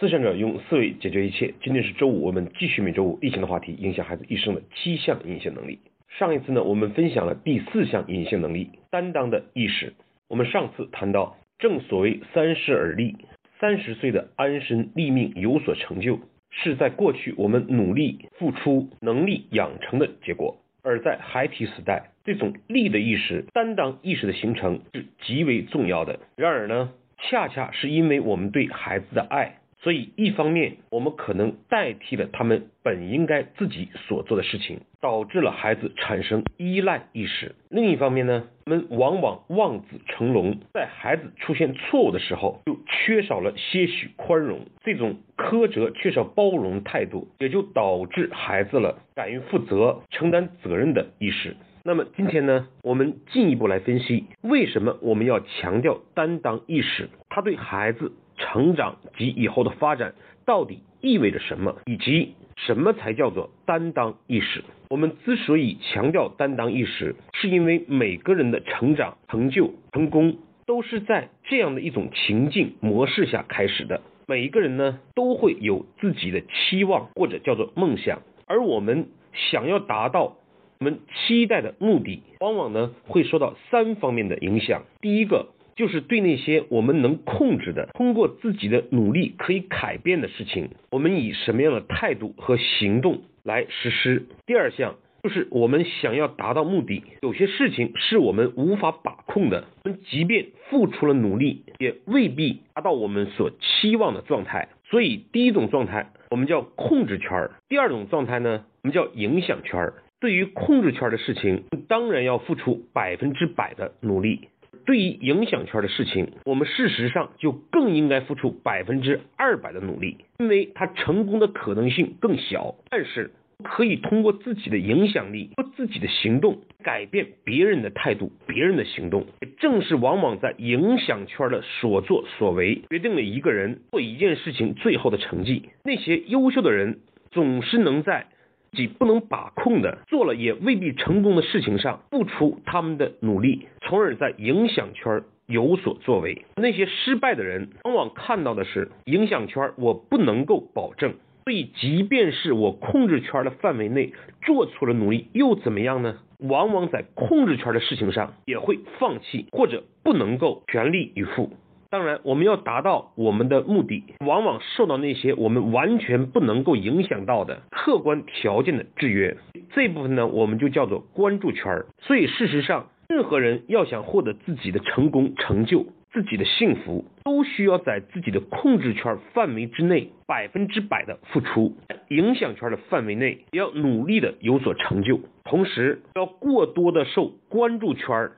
思想者用思维解决一切。今天是周五，我们继续每周五例行的话题：影响孩子一生的七项隐性能力。上一次呢，我们分享了第四项隐性能力——担当的意识。我们上次谈到，正所谓三十而立，三十岁的安身立命有所成就，是在过去我们努力付出、能力养成的结果；而在孩提时代，这种立的意识、担当意识的形成是极为重要的。然而呢？恰恰是因为我们对孩子的爱，所以一方面我们可能代替了他们本应该自己所做的事情，导致了孩子产生依赖意识；另一方面呢，我们往往望子成龙，在孩子出现错误的时候，就缺少了些许宽容，这种苛责、缺少包容态度，也就导致孩子了敢于负责、承担责任的意识。那么今天呢，我们进一步来分析为什么我们要强调担当意识，它对孩子成长及以后的发展到底意味着什么，以及什么才叫做担当意识。我们之所以强调担当意识，是因为每个人的成长、成就、成功都是在这样的一种情境模式下开始的。每一个人呢，都会有自己的期望或者叫做梦想，而我们想要达到。我们期待的目的，往往呢会受到三方面的影响。第一个就是对那些我们能控制的，通过自己的努力可以改变的事情，我们以什么样的态度和行动来实施。第二项就是我们想要达到目的，有些事情是我们无法把控的，我们即便付出了努力，也未必达到我们所期望的状态。所以第一种状态我们叫控制圈儿第二种状态呢我们叫影响圈儿对于控制圈的事情，当然要付出百分之百的努力；对于影响圈的事情，我们事实上就更应该付出百分之二百的努力，因为它成功的可能性更小。但是可以通过自己的影响力和自己的行动改变别人的态度、别人的行动。正是往往在影响圈的所作所为，决定了一个人做一件事情最后的成绩。那些优秀的人总是能在。己不能把控的，做了也未必成功的事情上，付出他们的努力，从而在影响圈有所作为。那些失败的人，往往看到的是影响圈，我不能够保证，所以即便是我控制圈的范围内做出了努力，又怎么样呢？往往在控制圈的事情上，也会放弃或者不能够全力以赴。当然，我们要达到我们的目的，往往受到那些我们完全不能够影响到的客观条件的制约。这部分呢，我们就叫做关注圈儿。所以，事实上，任何人要想获得自己的成功、成就、自己的幸福，都需要在自己的控制圈范围之内百分之百的付出，影响圈的范围内要努力的有所成就，同时要过多的受关注圈儿。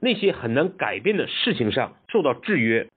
那些很难改变的事情上受到制约，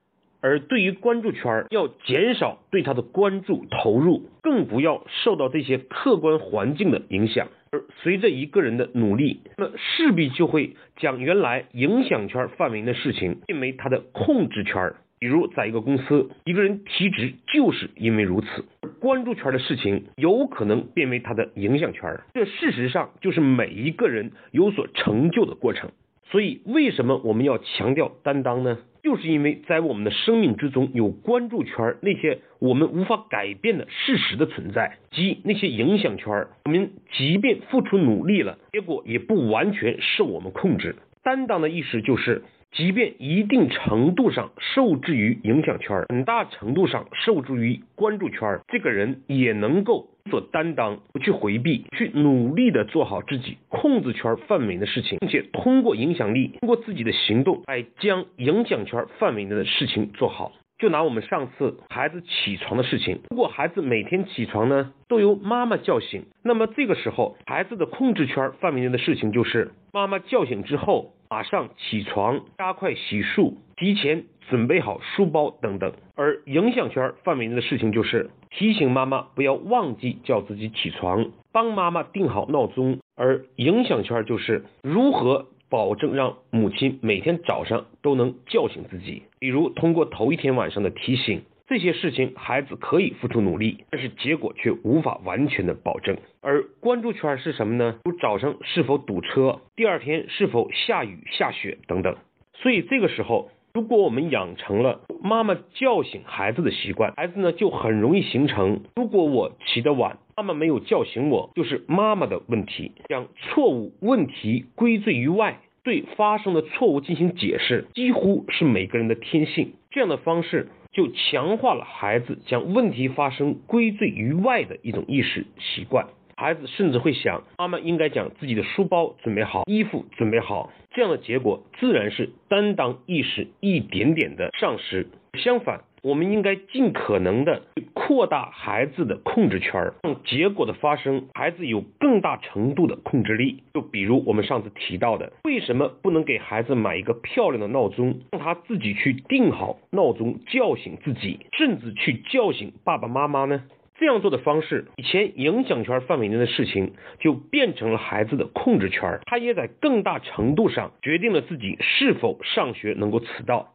而对于关注圈要减少对他的关注投入，更不要受到这些客观环境的影响。而随着一个人的努力，那势必就会将原来影响圈范围的事情变为他的控制圈。比如，在一个公司，一个人提职就是因为如此，关注圈的事情有可能变为他的影响圈。这事实上就是每一个人有所成就的过程。所以，为什么我们要强调担当呢？就是因为在我们的生命之中有关注圈儿，那些我们无法改变的事实的存在，及那些影响圈儿，我们即便付出努力了，结果也不完全受我们控制。担当的意思就是。即便一定程度上受制于影响圈，很大程度上受制于关注圈，这个人也能够所担当，不去回避，去努力的做好自己控制圈范围的事情，并且通过影响力，通过自己的行动来将影响圈范围内的事情做好。就拿我们上次孩子起床的事情，如果孩子每天起床呢都由妈妈叫醒，那么这个时候孩子的控制圈范围内的事情就是妈妈叫醒之后马上起床，加快洗漱，提前准备好书包等等。而影响圈范围内的事情就是提醒妈妈不要忘记叫自己起床，帮妈妈定好闹钟。而影响圈就是如何。保证让母亲每天早上都能叫醒自己，比如通过头一天晚上的提醒，这些事情孩子可以付出努力，但是结果却无法完全的保证。而关注圈是什么呢？如早上是否堵车，第二天是否下雨下雪等等。所以这个时候，如果我们养成了妈妈叫醒孩子的习惯，孩子呢就很容易形成，如果我起得晚，妈妈没有叫醒我，就是妈妈的问题。将错误问题归罪于外，对发生的错误进行解释，几乎是每个人的天性。这样的方式就强化了孩子将问题发生归罪于外的一种意识习惯。孩子甚至会想，妈妈应该将自己的书包准备好，衣服准备好。这样的结果自然是担当意识一点点的丧失。相反，我们应该尽可能的扩大孩子的控制权，让结果的发生，孩子有更大程度的控制力。就比如我们上次提到的，为什么不能给孩子买一个漂亮的闹钟，让他自己去定好闹钟，叫醒自己，甚至去叫醒爸爸妈妈呢？这样做的方式，以前影响圈范围内的事情就变成了孩子的控制权，他也在更大程度上决定了自己是否上学能够迟到。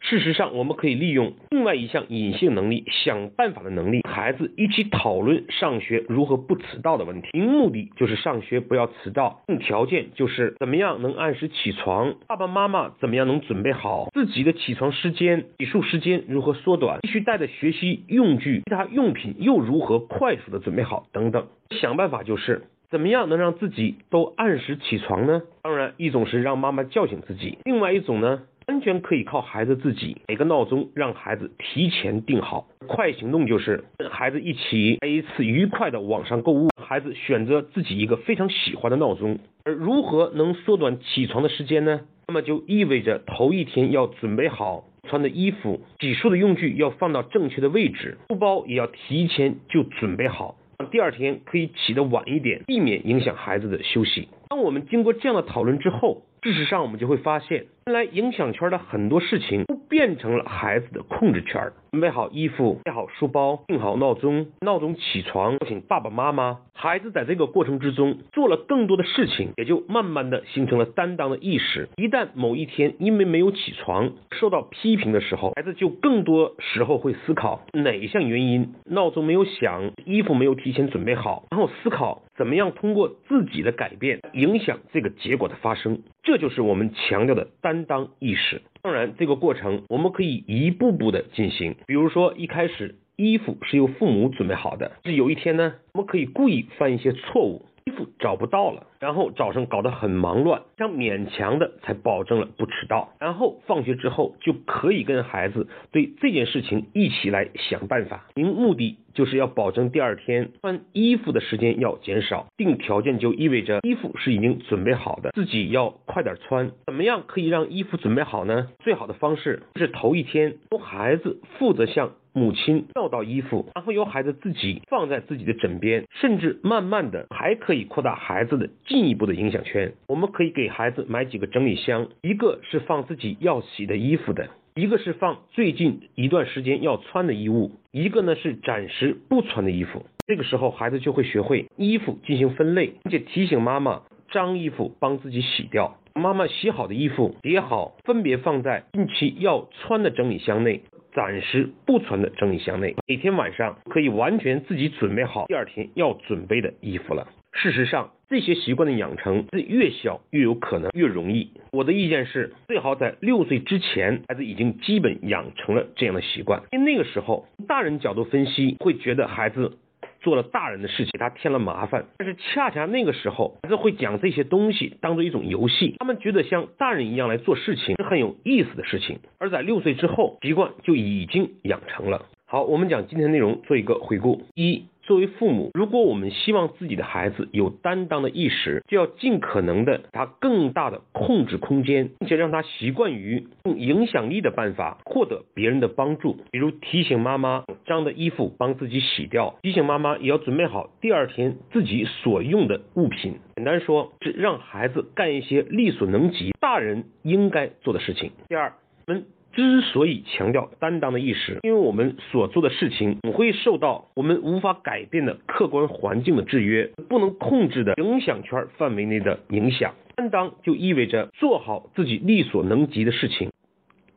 事实上，我们可以利用另外一项隐性能力——想办法的能力，孩子一起讨论上学如何不迟到的问题。目的就是上学不要迟到，条件就是怎么样能按时起床，爸爸妈妈怎么样能准备好自己的起床时间，洗漱时间如何缩短，必须带的学习用具、其他用品又如何快速的准备好等等。想办法就是怎么样能让自己都按时起床呢？当然，一种是让妈妈叫醒自己，另外一种呢？完全可以靠孩子自己，每个闹钟让孩子提前定好。快行动就是跟孩子一起来一次愉快的网上购物，孩子选择自己一个非常喜欢的闹钟。而如何能缩短起床的时间呢？那么就意味着头一天要准备好穿的衣服，洗漱的用具要放到正确的位置，书包也要提前就准备好，第二天可以起得晚一点，避免影响孩子的休息。当我们经过这样的讨论之后，事实上我们就会发现。原来影响圈的很多事情都变成了孩子的控制圈。准备好衣服，带好书包，定好闹钟，闹钟起床，叫醒爸爸妈妈。孩子在这个过程之中做了更多的事情，也就慢慢的形成了担当的意识。一旦某一天因为没有起床受到批评的时候，孩子就更多时候会思考哪一项原因，闹钟没有响，衣服没有提前准备好，然后思考怎么样通过自己的改变影响这个结果的发生。这就是我们强调的担。当意识，当然这个过程我们可以一步步的进行。比如说一开始衣服是由父母准备好的，是有一天呢，我们可以故意犯一些错误。衣服找不到了，然后早上搞得很忙乱，这样勉强的才保证了不迟到。然后放学之后就可以跟孩子对这件事情一起来想办法。您目的就是要保证第二天穿衣服的时间要减少。定条件就意味着衣服是已经准备好的，自己要快点穿。怎么样可以让衣服准备好呢？最好的方式是头一天由孩子负责向。母亲要到衣服，然后由孩子自己放在自己的枕边，甚至慢慢的还可以扩大孩子的进一步的影响圈。我们可以给孩子买几个整理箱，一个是放自己要洗的衣服的，一个是放最近一段时间要穿的衣物，一个呢是暂时不穿的衣服。这个时候孩子就会学会衣服进行分类，并且提醒妈妈脏衣服帮自己洗掉，妈妈洗好的衣服叠好，分别放在近期要穿的整理箱内。暂时不存的整理箱内，每天晚上可以完全自己准备好第二天要准备的衣服了。事实上，这些习惯的养成是越小越有可能越容易。我的意见是，最好在六岁之前，孩子已经基本养成了这样的习惯，因为那个时候，大人角度分析会觉得孩子。做了大人的事情，给他添了麻烦。但是恰恰那个时候，孩子会将这些东西当做一种游戏，他们觉得像大人一样来做事情是很有意思的事情。而在六岁之后，习惯就已经养成了。好，我们讲今天内容做一个回顾。一作为父母，如果我们希望自己的孩子有担当的意识，就要尽可能的他更大的控制空间，并且让他习惯于用影响力的办法获得别人的帮助，比如提醒妈妈脏的衣服帮自己洗掉，提醒妈妈也要准备好第二天自己所用的物品。简单说，是让孩子干一些力所能及、大人应该做的事情。第二，我们。之所以强调担当的意识，因为我们所做的事情总会受到我们无法改变的客观环境的制约，不能控制的影响圈范围内的影响。担当就意味着做好自己力所能及的事情，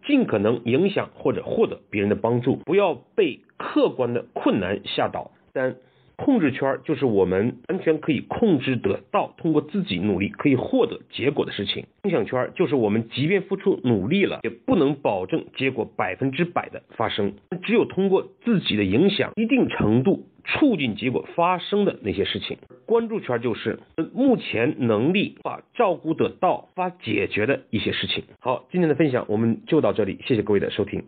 尽可能影响或者获得别人的帮助，不要被客观的困难吓倒。三，控制圈就是我们完全可以控制得到，通过自己努力可以获得结果的事情。影响圈就是我们即便付出努力了，也不能保证结果百分之百的发生。只有通过自己的影响，一定程度促进结果发生的那些事情。关注圈就是目前能力把照顾得到、发解决的一些事情。好，今天的分享我们就到这里，谢谢各位的收听。